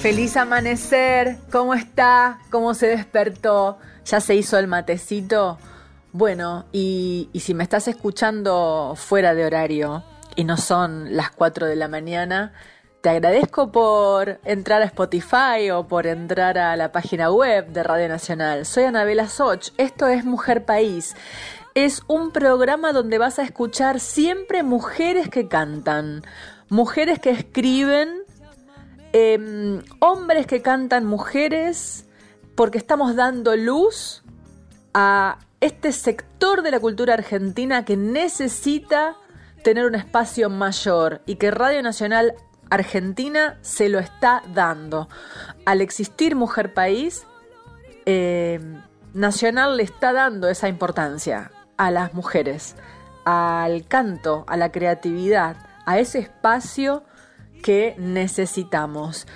Feliz amanecer, ¿cómo está? ¿Cómo se despertó? ¿Ya se hizo el matecito? Bueno, y, y si me estás escuchando fuera de horario y no son las 4 de la mañana, te agradezco por entrar a Spotify o por entrar a la página web de Radio Nacional. Soy Anabela Soch, esto es Mujer País. Es un programa donde vas a escuchar siempre mujeres que cantan, mujeres que escriben eh, hombres que cantan mujeres, porque estamos dando luz a este sector de la cultura argentina que necesita tener un espacio mayor y que Radio Nacional Argentina se lo está dando. Al existir Mujer País, eh, Nacional le está dando esa importancia a las mujeres, al canto, a la creatividad, a ese espacio que necesitamos.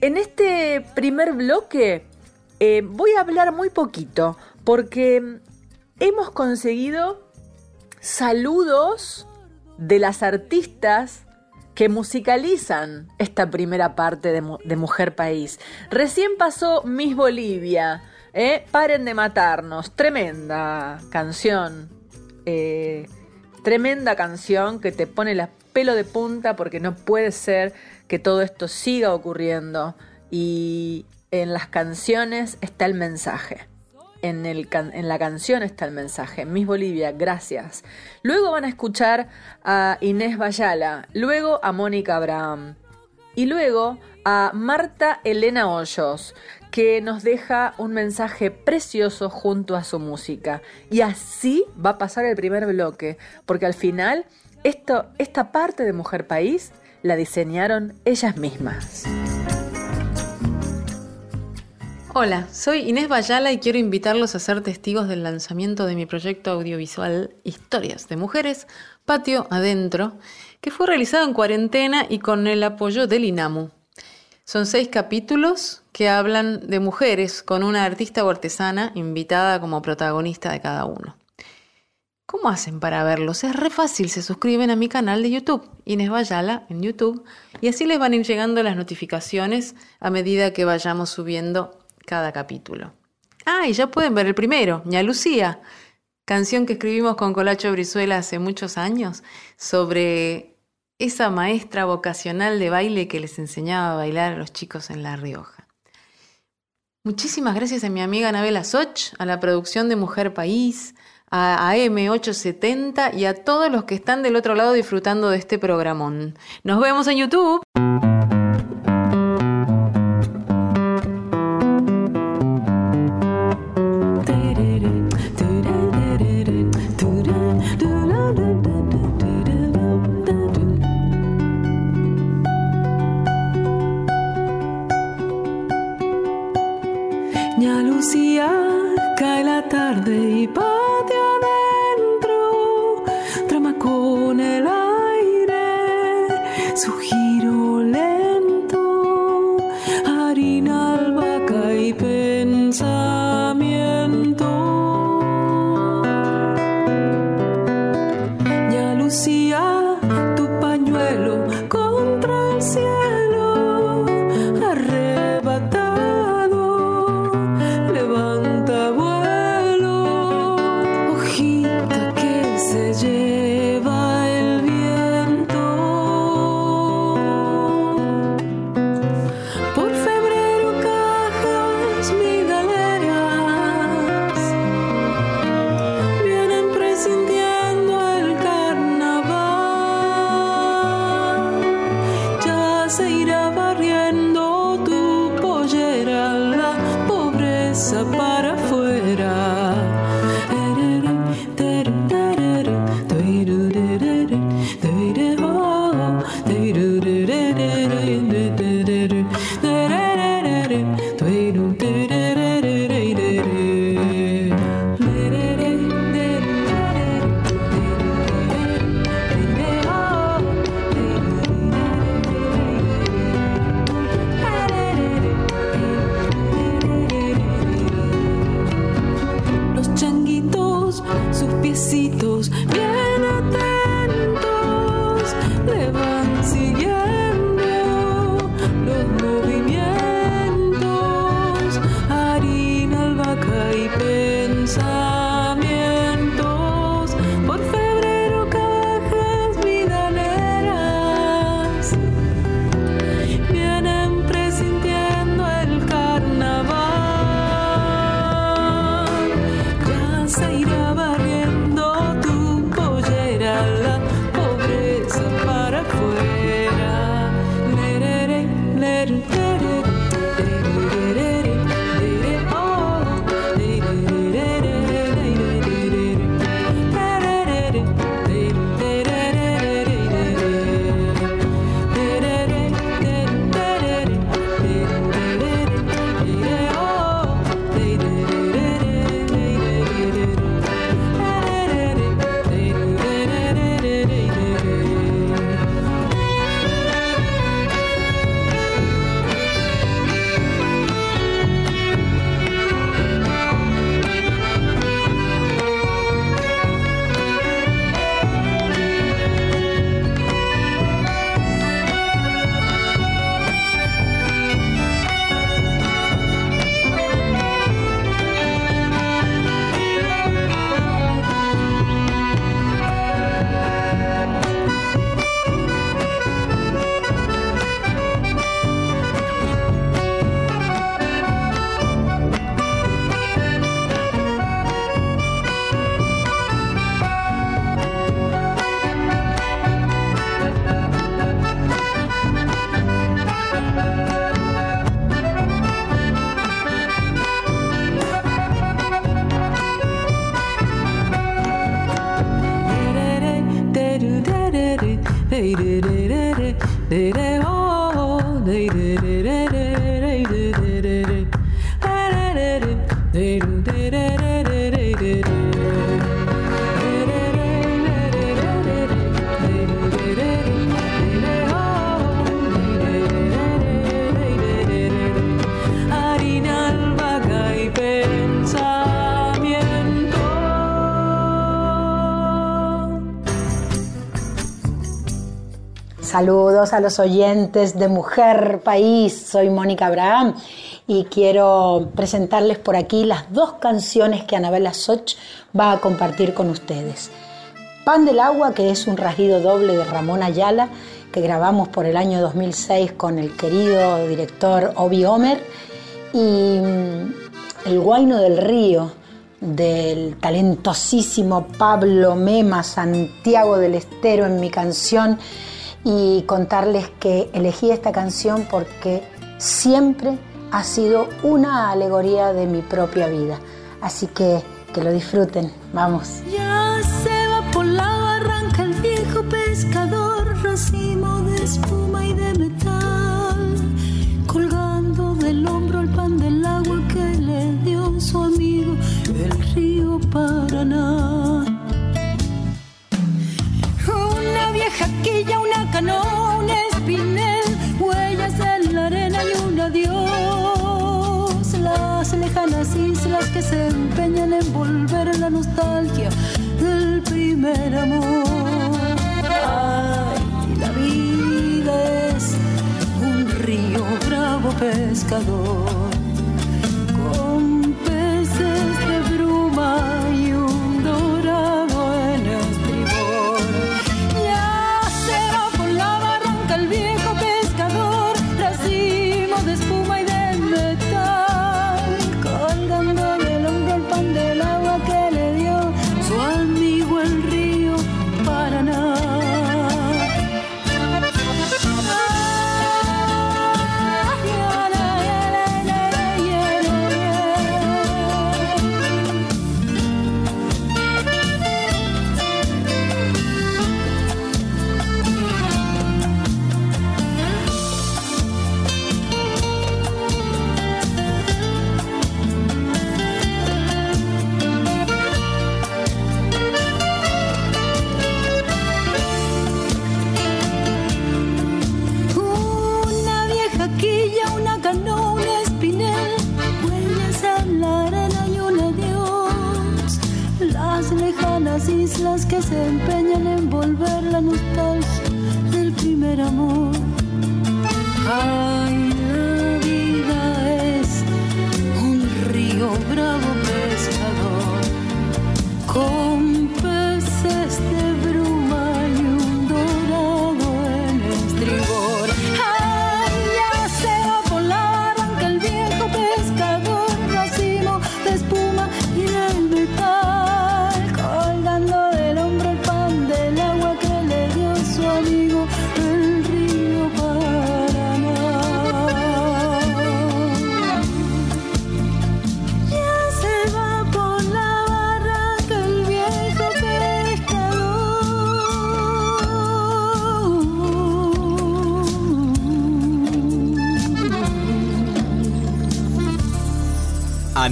En este primer bloque eh, voy a hablar muy poquito porque hemos conseguido saludos de las artistas que musicalizan esta primera parte de, Mujer País. Recién pasó Miss Bolivia, ¿eh? Paren de matarnos, tremenda canción, eh, tremenda canción que te pone el pelo de punta porque no puede ser que todo esto siga ocurriendo y en las canciones está el mensaje en, el en la canción está el mensaje. Miss Bolivia, gracias. Luego van a escuchar a Inés Bayala, luego a Mónica Abraham y luego a Marta Elena Hoyos, que nos deja un mensaje precioso junto a su música. Y así va a pasar el primer bloque, porque al final esto, esta parte de Mujer País la diseñaron ellas mismas. Hola, soy Inés Bayala y quiero invitarlos a ser testigos del lanzamiento de mi proyecto audiovisual Historias de Mujeres, Patio Adentro, que fue realizado en cuarentena y con el apoyo del INAMU. Son seis capítulos que hablan de mujeres con una artista o artesana invitada como protagonista de cada uno. ¿Cómo hacen para verlos? Es re fácil, se suscriben a mi canal de YouTube, Inés Bayala en YouTube, y así les van a ir llegando las notificaciones a medida que vayamos subiendo cada capítulo. Ah, y ya pueden ver el primero, Ña Lucía, canción que escribimos con Colacho Brizuela hace muchos años sobre esa maestra vocacional de baile que les enseñaba a bailar a los chicos en La Rioja. Muchísimas gracias a mi amiga Anabela Soch, a la producción de Mujer País, a AM870 y a todos los que están del otro lado disfrutando de este programón. Nos vemos en YouTube. Lucía, cae la tarde y. sun. A los oyentes de Mujer País, soy Mónica Abraham y quiero presentarles por aquí las dos canciones que Anabela Soch va a compartir con ustedes. Pan del Agua, que es un rasguido doble de Ramón Ayala, que grabamos por el año 2006 con el querido director Obi Homer, y mm, El Guaino del Río, del talentosísimo Pablo Mema Santiago del Estero en mi canción y contarles que elegí esta canción porque siempre ha sido una alegoría de mi propia vida. Así que que lo disfruten. Vamos. Quilla, una canoa, un espinel, huellas en la arena y un adiós. Las lejanas islas que se empeñan en volver la nostalgia del primer amor. Ay, la vida es un río bravo pescador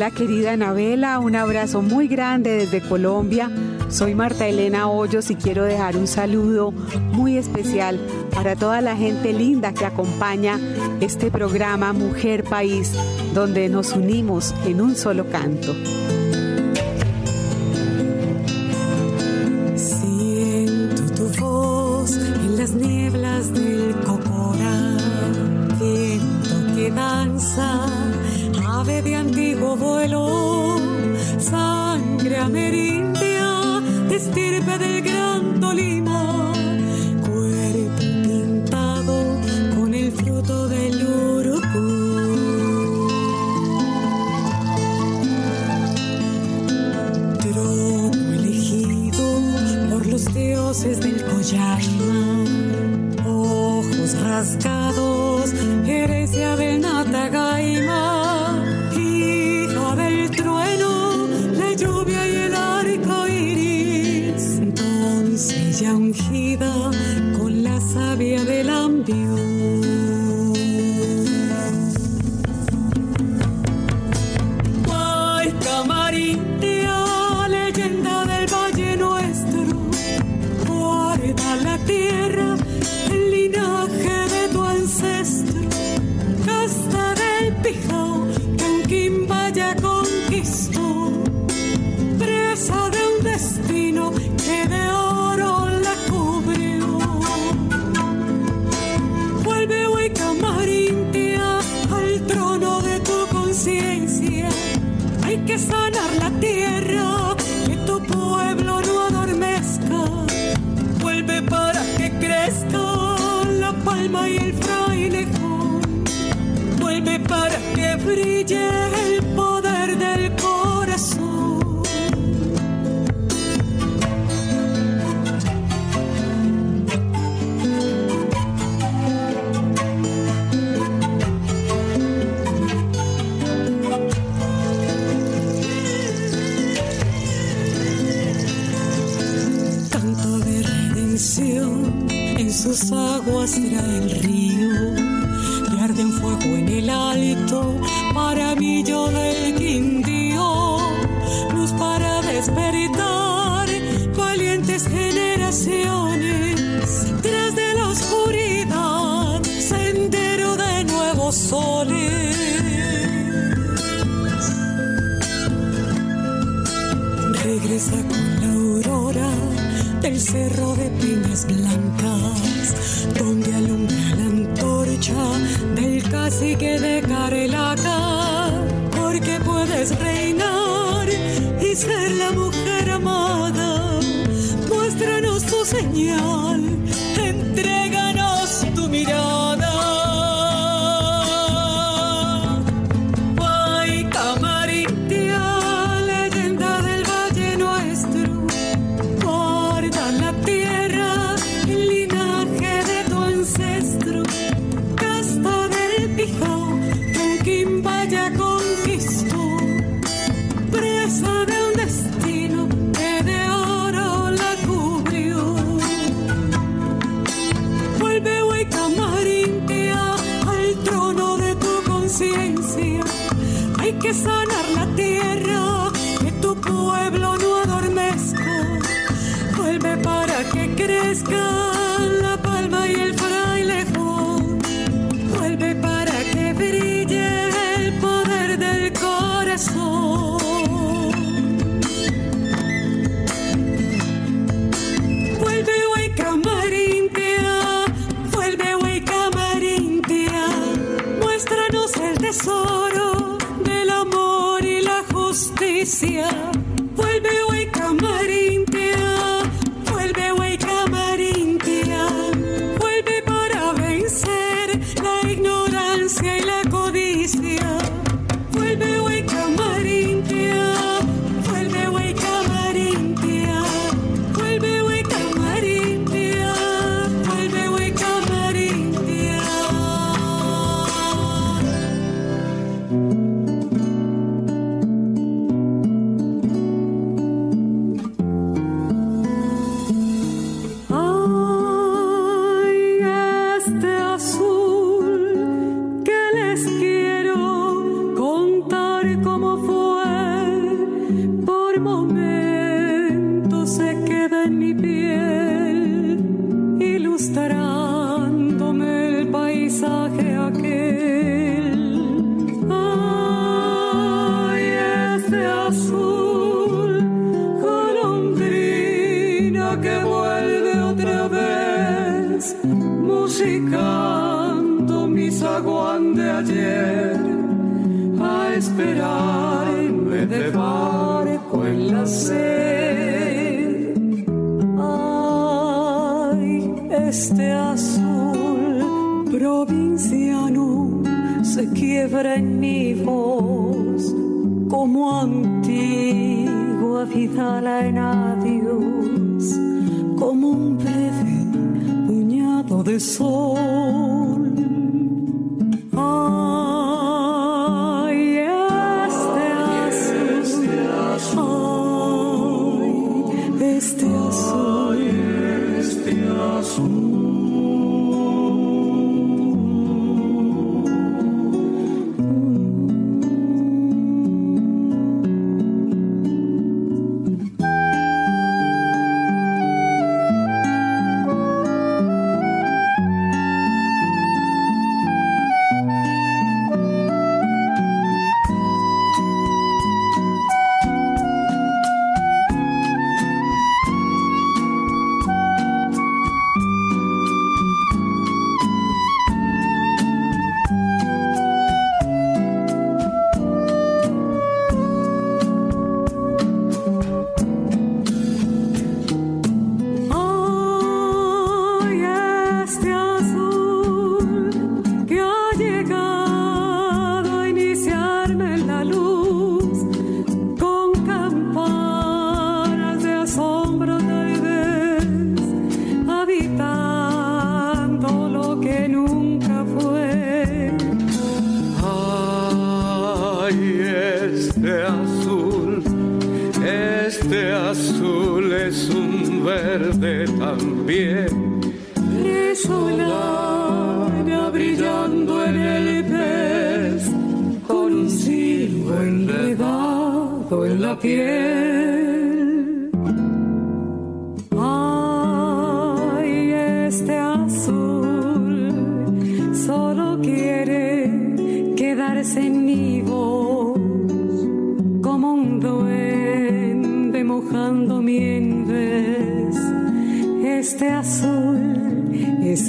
Hola querida Anabela, un abrazo muy grande desde Colombia. Soy Marta Elena Hoyos y quiero dejar un saludo muy especial para toda la gente linda que acompaña este programa Mujer País, donde nos unimos en un solo canto. Este azul provinciano se quiebra en mi voz como antigua vida en adiós, como un breve puñado de sol. Resolana brillando en el pez con un silbo enredado en la piel. Ay, este azul solo quiere quedarse en mi voz como un duende mojando mi envés. Este azul es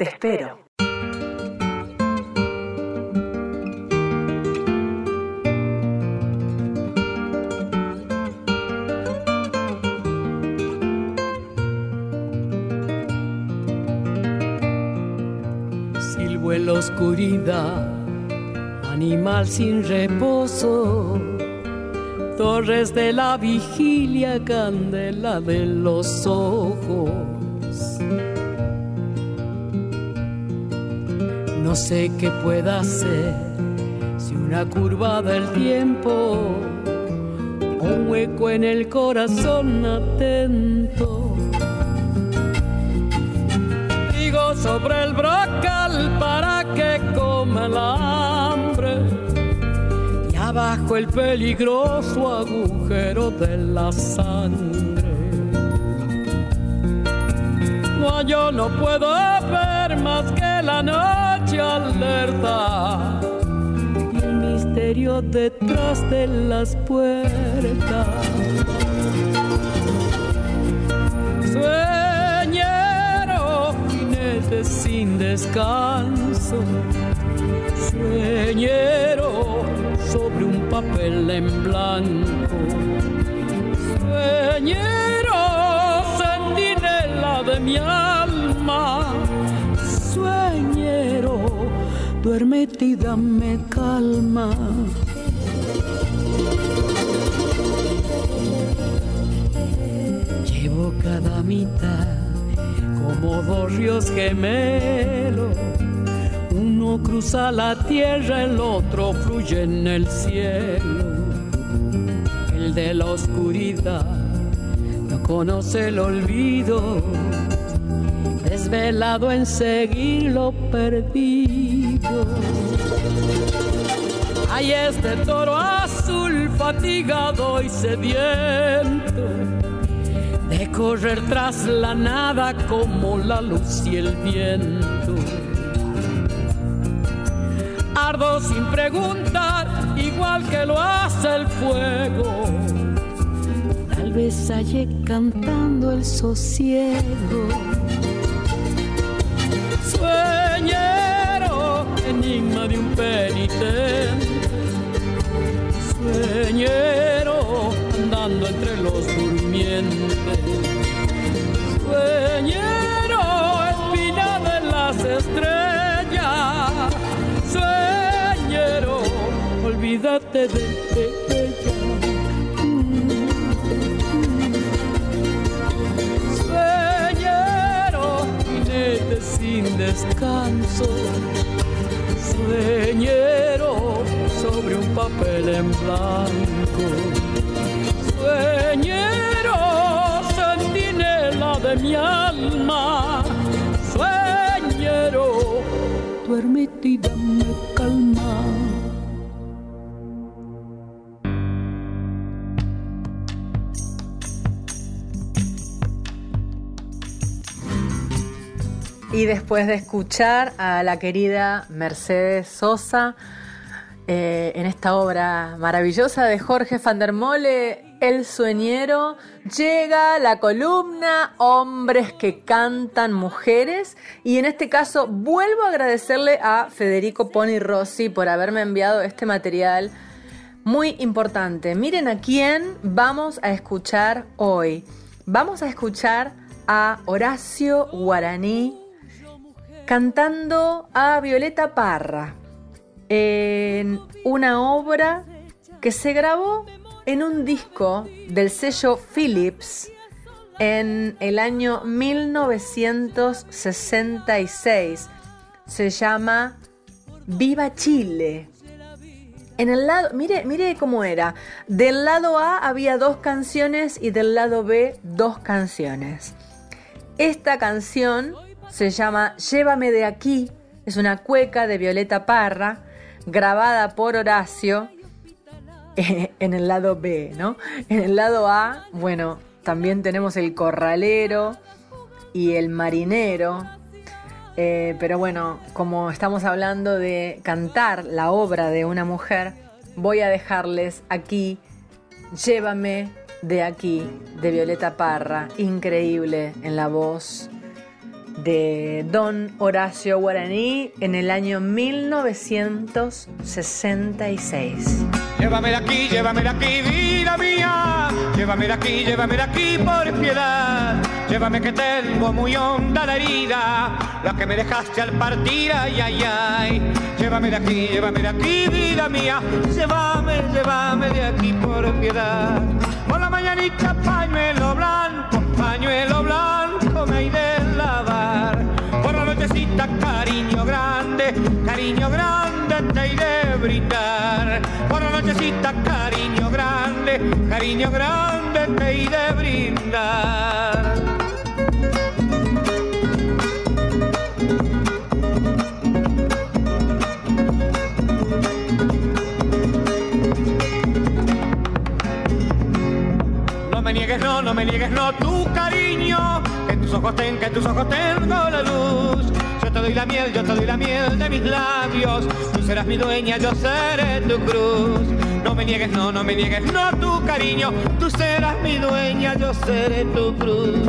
Te espero. Silbo la oscuridad, animal sin reposo. Torres de la vigilia, candela de los ojos. No sé qué pueda hacer si una curva del tiempo, un hueco en el corazón atento. Digo sobre el brocal para que coma el hambre y abajo el peligroso agujero de la sangre. No, yo no puedo ver más que la noche alerta y el misterio detrás de las puertas. Sueñero, jinete sin descanso. Sueñero sobre un papel en blanco. Sueñero, sentinela de de mi alma. Duérmete y dame calma. Llevo cada mitad como dos ríos gemelos. Uno cruza la tierra, el otro fluye en el cielo. El de la oscuridad no conoce el olvido, desvelado en seguir lo perdido. Hay este toro azul fatigado y sediento de correr tras la nada como la luz y el viento. Ardo sin preguntar, igual que lo hace el fuego. Tal vez hallé cantando el sosiego. Enigma de un penitente. Sueñero, andando entre los durmientes. Sueñero, espina de las estrellas. Sueñero, olvídate de ella. Sin descanso. Sueñero, sobre un papel en blanco. Sueñero, centinela de mi alma. Sueñero, duérmete y dame Y después de escuchar a la querida Mercedes Sosa eh, en esta obra maravillosa de Jorge van der Mole, El Sueñero, llega la columna Hombres que cantan mujeres. Y en este caso vuelvo a agradecerle a Federico Poni Rossi por haberme enviado este material muy importante. Miren a quién vamos a escuchar hoy. Vamos a escuchar a Horacio Guaraní cantando a Violeta Parra en una obra que se grabó en un disco del sello Philips en el año 1966. Se llama Viva Chile. En el lado, mire, mire cómo era. Del lado A había dos canciones y del lado B dos canciones. Esta canción se llama Llévame de aquí, es una cueca de Violeta Parra, grabada por Horacio en el lado B, ¿no? En el lado A, bueno, también tenemos el corralero y el marinero, eh, pero bueno, como estamos hablando de cantar la obra de una mujer, voy a dejarles aquí Llévame de aquí, de Violeta Parra, increíble en la voz de Don Horacio Guaraní en el año 1966. Llévame de aquí, llévame de aquí, vida mía. Llévame de aquí, llévame de aquí por piedad. Llévame que tengo muy honda la herida, la que me dejaste al partir, ay, ay, ay. Llévame de aquí, llévame de aquí, vida mía. Llévame, llévame de aquí por piedad. Por la mañanita pañuelo blanco, pañuelo grande te iré a brindar. Por la nochecita cariño grande, cariño grande te iré a brindar. No me niegues, no, no me niegues, no, tu cariño. Que tus ojos ten, que tus ojos tengo la luz. Yo te doy la miel, yo te doy la miel de mis labios. Tú serás mi dueña, yo seré tu cruz. No me niegues, no, no me niegues, no, tu cariño. Tú serás mi dueña, yo seré tu cruz.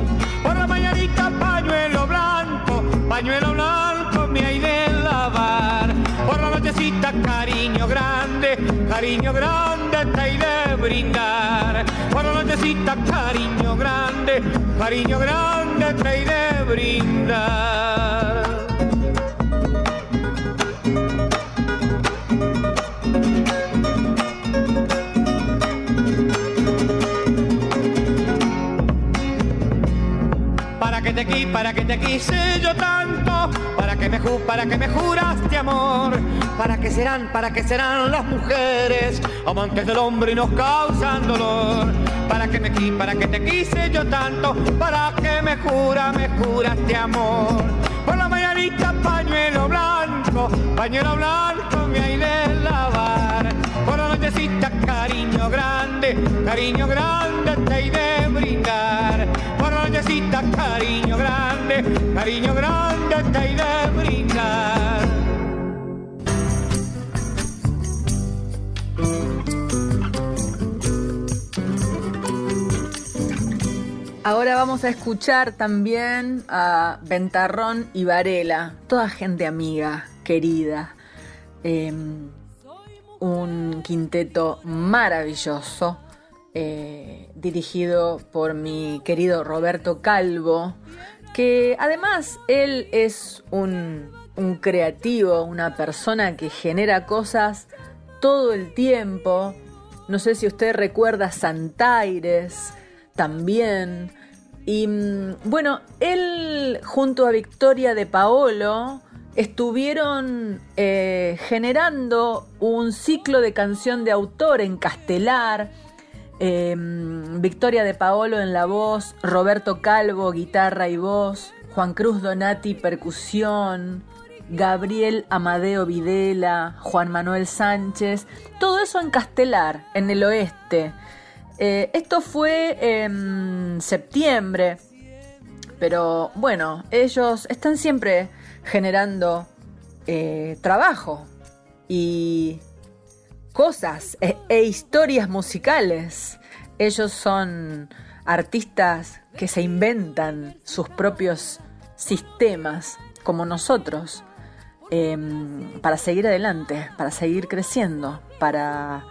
Por la mañanita, pañuelo blanco, pañuelo blanco, me hay de lavar. Por la nochecita, cariño grande, cariño grande, te iré a brindar. Por la nochecita, cariño grande, cariño grande te iré brindar. Quise yo tanto, para que me para que me juraste amor, para que serán, para que serán las mujeres amantes del hombre y nos causan dolor. Para que me para que te quise yo tanto, para que me jura, me juraste amor. Por la mañanita pañuelo blanco, pañuelo blanco me hay de lavar. Por la nochecita cariño grande, cariño grande te he de brindar. Por la nochecita cariño cariño grande te brindar. Ahora vamos a escuchar también a Ventarrón y Varela, toda gente amiga, querida. Eh, un quinteto maravilloso, eh, dirigido por mi querido Roberto Calvo, que además él es un, creativo, una persona que genera cosas todo el tiempo. No sé si usted recuerda Santaires también. Y mm, bueno, él junto a Victoria de Paolo estuvieron eh, generando un ciclo de canción de autor en castelar. Eh, Victoria de Paolo en la voz, Roberto Calvo, guitarra y voz, Juan Cruz Donati, percusión, Gabriel Amadeo Videla, Juan Manuel Sánchez, todo eso en castelar, en el oeste. Eh, esto fue en septiembre, pero bueno, ellos están siempre generando eh, trabajo y cosas e, e historias musicales. Ellos son artistas que se inventan sus propios sistemas, como nosotros, em, para seguir adelante, para seguir creciendo, para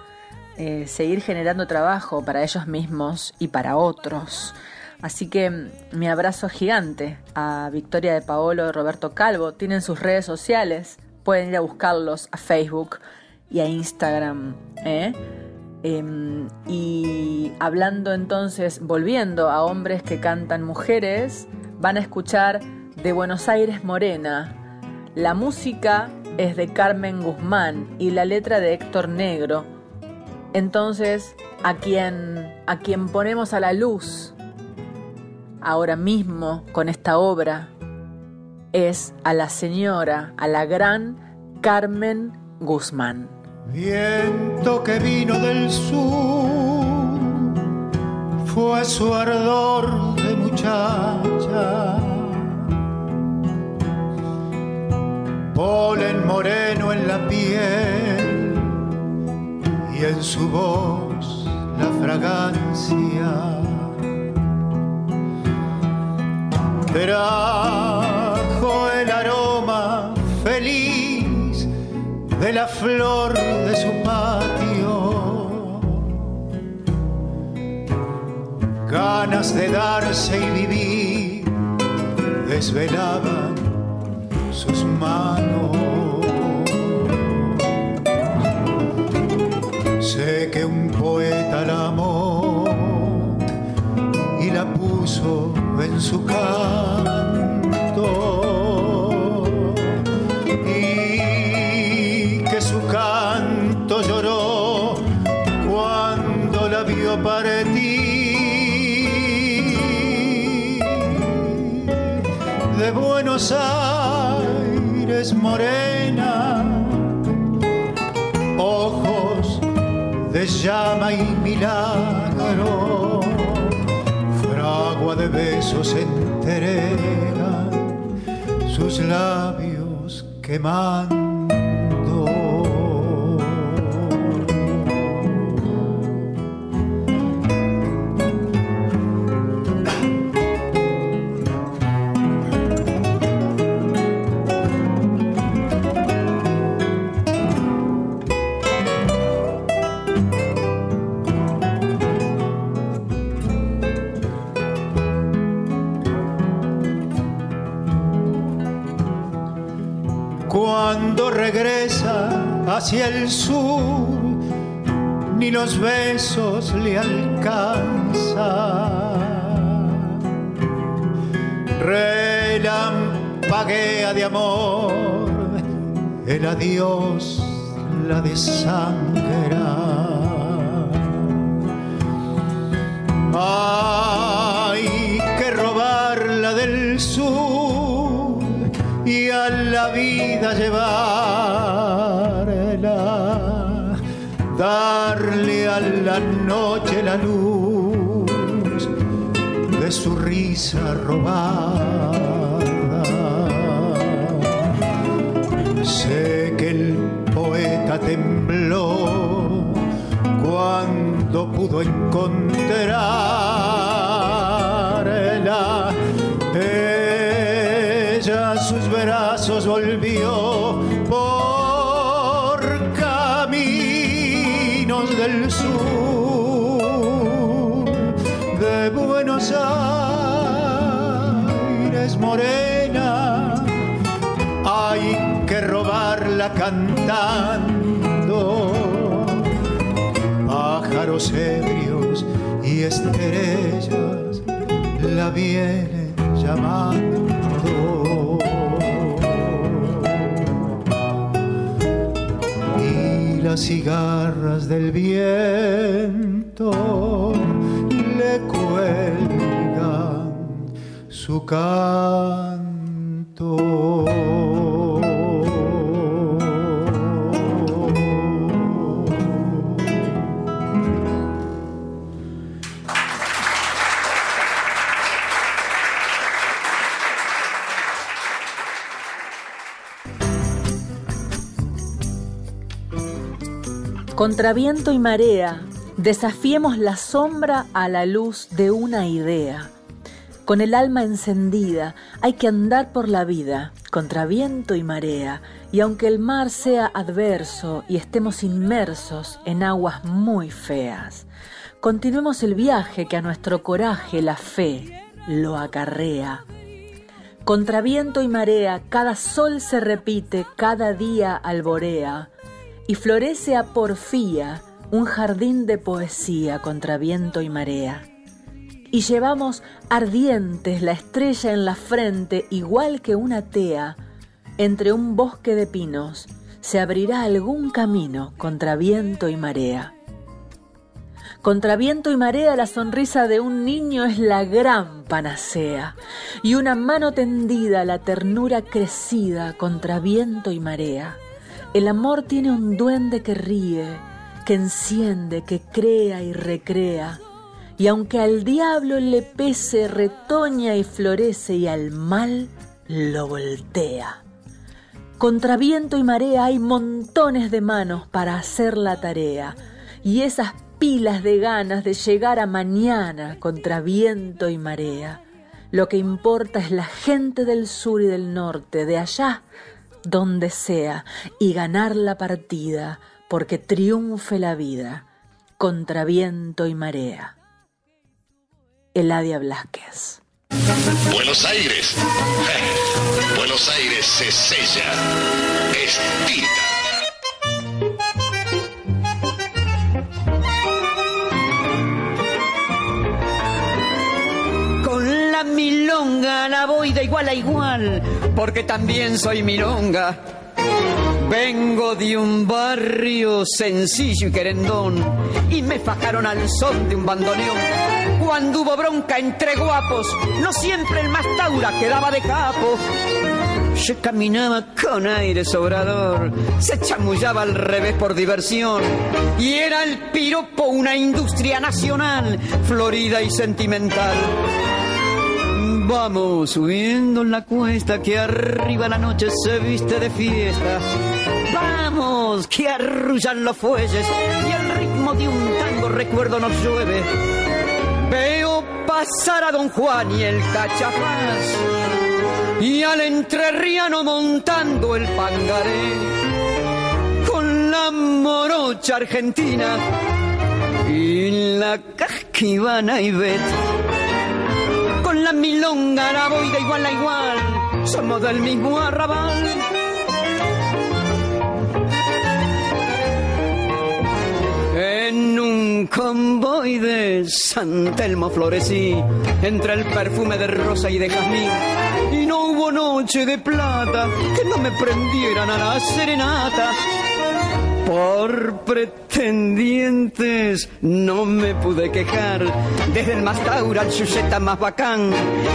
eh, seguir generando trabajo para ellos mismos y para otros. Así que mm, mi abrazo gigante a Victoria de Paolo y Roberto Calvo. Tienen sus redes sociales, pueden ir a buscarlos a Facebook y a Instagram. ¿eh? Em, y hablando entonces, volviendo a hombres que cantan mujeres, van a escuchar de Buenos Aires Morena. La música es de Carmen Guzmán y la letra de Héctor Negro. Entonces, a quien, a quien ponemos a la luz ahora mismo con esta obra es a la señora, a la gran Carmen Guzmán. Viento que vino del sur fue su ardor de muchacha. Polen moreno en la piel y en su voz la fragancia de la flor de su patio. Ganas de darse y vivir desvelaban sus manos. Sé que un poeta la amó y la puso en su canto de Buenos Aires morena ojos de llama y milagro agua de besos entregan sus labios quemando. Hacia el sur, ni los besos le alcanzan. Relampaguea de amor, el adiós la desangra. Hay que robarla del sur y a la vida llevarla, darle a la noche la luz de su risa robada. Sé que el poeta tembló cuando pudo encontrarla. Ella sus brazos volvió por del sur de Buenos Aires morena. Hay que robarla cantando pájaros ebrios y estrellas la vienen llamando. Cigarras del viento le cuelgan su canto. Contra viento y marea, desafiemos la sombra a la luz de una idea. Con el alma encendida hay que andar por la vida, contra viento y marea, y aunque el mar sea adverso y estemos inmersos en aguas muy feas, continuemos el viaje que a nuestro coraje la fe lo acarrea. Contra viento y marea, cada sol se repite, cada día alborea, y florece a porfía un jardín de poesía contra viento y marea. Y llevamos ardientes la estrella en la frente, igual que una tea, entre un bosque de pinos se abrirá algún camino contra viento y marea. Contra viento y marea la sonrisa de un niño es la gran panacea, y una mano tendida la ternura crecida contra viento y marea. El amor tiene un duende que ríe, que enciende, que crea y recrea, y aunque al diablo le pese, retoña y florece, y al mal lo voltea. Contra viento y marea hay montones de manos para hacer la tarea, y esas pilas de ganas de llegar a mañana contra viento y marea. Lo que importa es la gente del sur y del norte, de allá donde sea, y ganar la partida, porque triunfe la vida, contra viento y marea. Eladia Blasquez. Buenos Aires. Buenos Aires se sella. Es tinta. Con la milonga la voy de igual a igual, porque también soy milonga. Vengo de un barrio sencillo y querendón, y me fajaron al son de un bandoneón. Cuando hubo bronca entre guapos, no siempre el más taura quedaba de capo. Yo caminaba con aire sobrador, se chamullaba al revés por diversión. Y era el piropo una industria nacional, florida y sentimental. Vamos subiendo la cuesta que arriba la noche se viste de fiesta. Vamos, que arrullan los fuelles y el ritmo de un tango recuerdo nos llueve. Veo pasar a Don Juan y el cachafaz y al entrerriano montando el pangaré con la morocha argentina y la casquivana y bet la milonga, la voy de igual a igual, somos del mismo arrabal. En un convoy de San Telmo florecí entre el perfume de rosa y de jazmín. Y no hubo noche de plata que no me prendieran a la serenata por pretendientes no me pude quejar, desde el más al chucheta más bacán.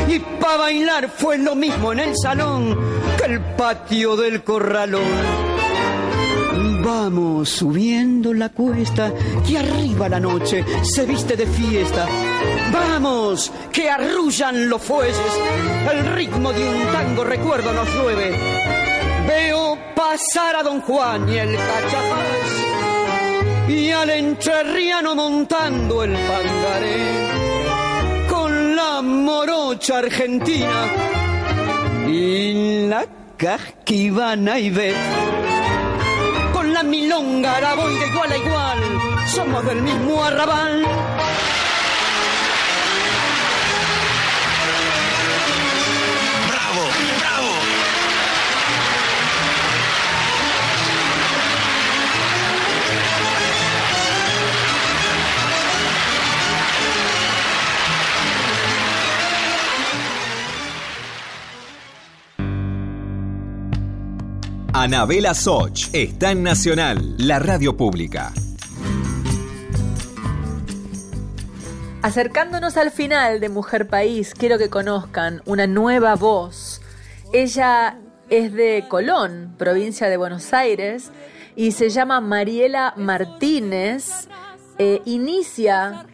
Y para bailar fue lo mismo en el salón que el patio del corralón. Vamos subiendo la cuesta, que arriba la noche se viste de fiesta. Vamos, que arrullan los fuelles, el ritmo de un tango recuerdo nos llueve. Veo pasar a don Juan y el cachapaz y al entrerriano montando el pangaré con la morocha argentina y la casquivana y ve con la milonga la voy de igual a igual somos del mismo arrabal Anabela Soch está en Nacional, la radio pública. Acercándonos al final de Mujer País, quiero que conozcan una nueva voz. Ella es de Colón, provincia de Buenos Aires, y se llama Mariela Martínez. Eh, inicia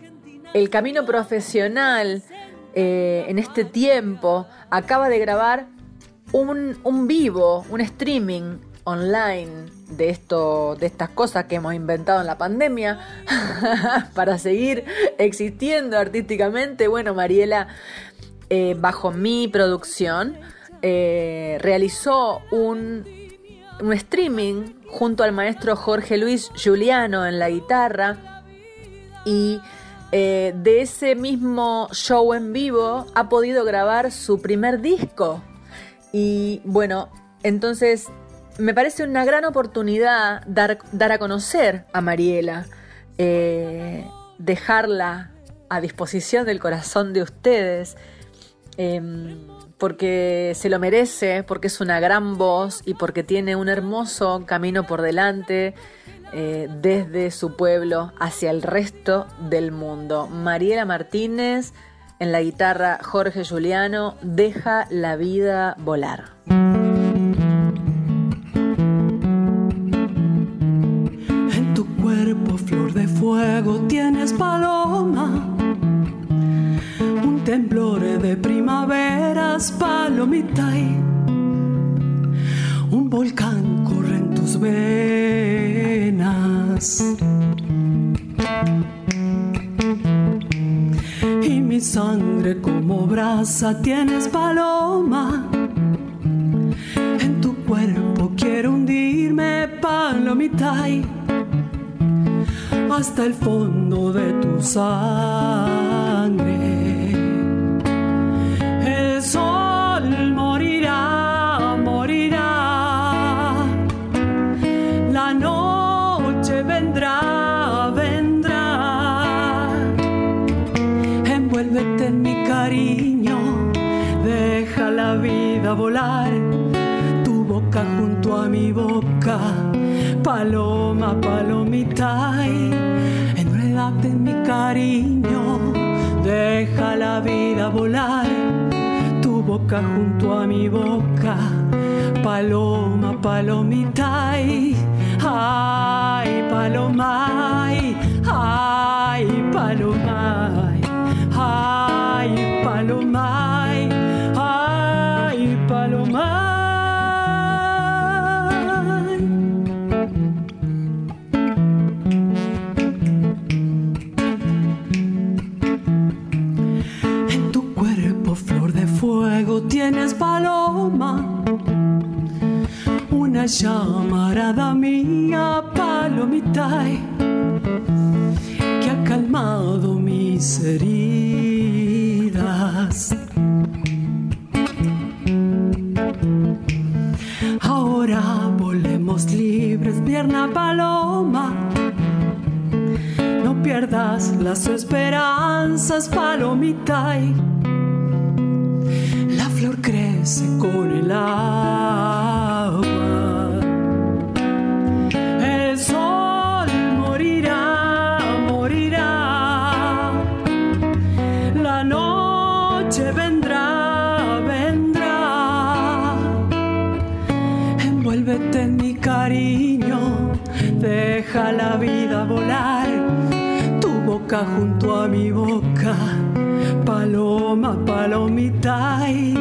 el camino profesional eh, en este tiempo. Acaba de grabar un, vivo, un streaming online de esto, de estas cosas que hemos inventado en la pandemia para seguir existiendo artísticamente. Bueno, Mariela, eh, bajo mi producción, eh, realizó un, un streaming junto al maestro Jorge Luis Giuliano en la guitarra y eh, de ese mismo show en vivo ha podido grabar su primer disco. Y bueno, entonces me parece una gran oportunidad dar, dar a conocer a Mariela, eh, dejarla a disposición del corazón de ustedes, eh, porque se lo merece, porque es una gran voz y porque tiene un hermoso camino por delante eh, desde su pueblo hacia el resto del mundo. Mariela Martínez en la guitarra Jorge Juliano, Deja la vida volar. En tu cuerpo, flor de fuego, tienes paloma. Un temblor de primaveras, palomita. y Un volcán corre en tus venas. Sangre como brasa tienes paloma. En tu cuerpo quiero hundirme, palomita. hasta el fondo de tu sangre. Vida volar. Tu boca junto a mi boca, paloma, palomita. y Enredate en mi cariño, deja la vida volar. Tu boca junto a mi boca, paloma, palomita. y Ay, paloma, ay, ay, paloma. Ay, paloma, tienes paloma. Una llamarada mía, palomita, que ha calmado mis heridas. Ahora volemos libres, pierna paloma. No pierdas las esperanzas, palomita. Con el agua. El sol morirá, morirá. La noche vendrá, vendrá. Envuélvete en mi cariño, deja la vida volar. Tu boca junto a mi boca, paloma, palomita. y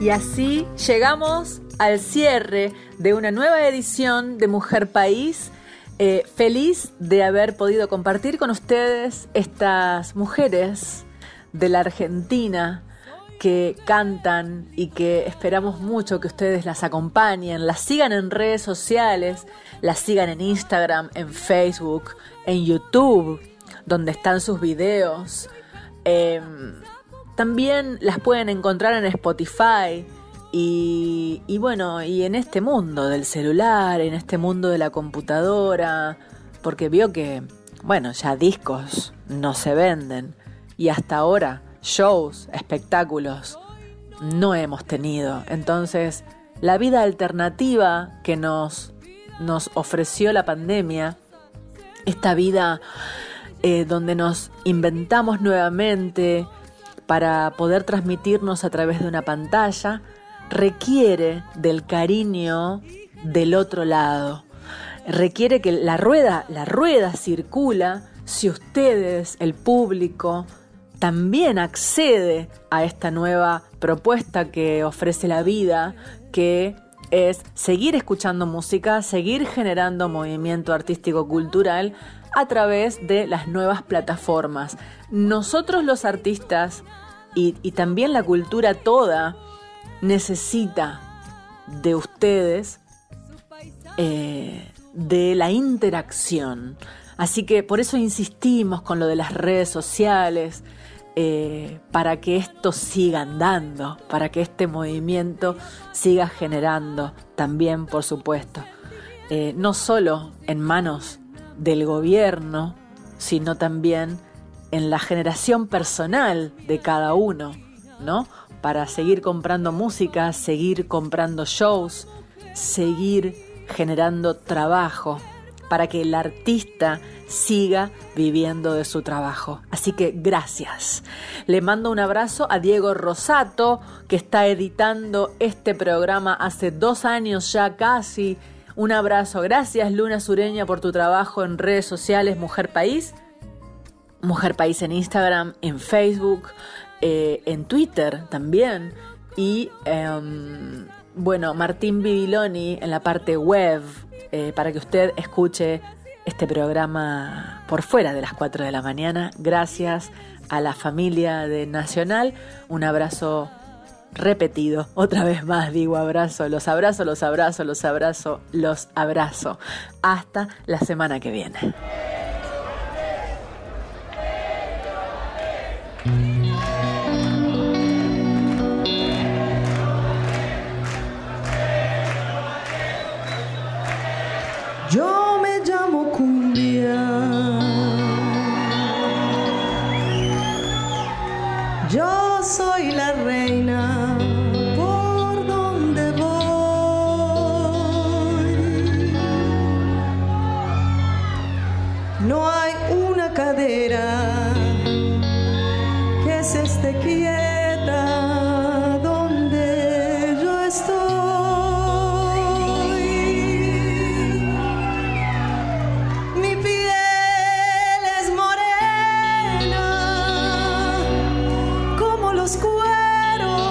Y así llegamos al cierre de una nueva edición de Mujer País. Eh, feliz de haber podido compartir con ustedes estas mujeres de la Argentina que cantan y que esperamos mucho que ustedes las acompañen, las sigan en redes sociales, las sigan en Instagram, en Facebook, en YouTube, donde están sus videos. Eh, también las pueden encontrar en Spotify y, bueno, y en este mundo del celular, en este mundo de la computadora, porque vio que, bueno, ya discos no se venden y hasta ahora shows, espectáculos, no hemos tenido. Entonces, la vida alternativa que nos, nos ofreció la pandemia, esta vida eh, donde nos inventamos nuevamente, para poder transmitirnos a través de una pantalla requiere del cariño del otro lado. Requiere que la rueda, la rueda circula si ustedes, el público, también accede a esta nueva propuesta que ofrece la vida, que es seguir escuchando música, seguir generando movimiento artístico cultural a través de las nuevas plataformas. Nosotros los artistas y, también la cultura toda necesita de ustedes eh, de la interacción. Así que por eso insistimos con lo de las redes sociales, eh, para que esto siga andando, para que este movimiento siga generando también, por supuesto, eh, no solo en manos del gobierno, sino también en la generación personal de cada uno, ¿no? Para seguir comprando música, seguir comprando shows, seguir generando trabajo, para que el artista siga viviendo de su trabajo. Así que gracias. Le mando un abrazo a Diego Rosato, que está editando este programa hace dos años ya casi. Un abrazo. Gracias Luna Sureña por tu trabajo en redes sociales Mujer País. Mujer País en Instagram, en Facebook, eh, en Twitter también. Y em, bueno, Martín Bibiloni en la parte web, eh, para que usted escuche este programa por fuera de las 4 de la mañana. Gracias a la familia de Nacional. Un abrazo repetido. Otra vez más digo abrazo, los abrazo, los abrazo, los abrazo, los abrazo. Hasta la semana que viene. Yo esté quieta donde yo estoy. Mi piel es morena como los cueros.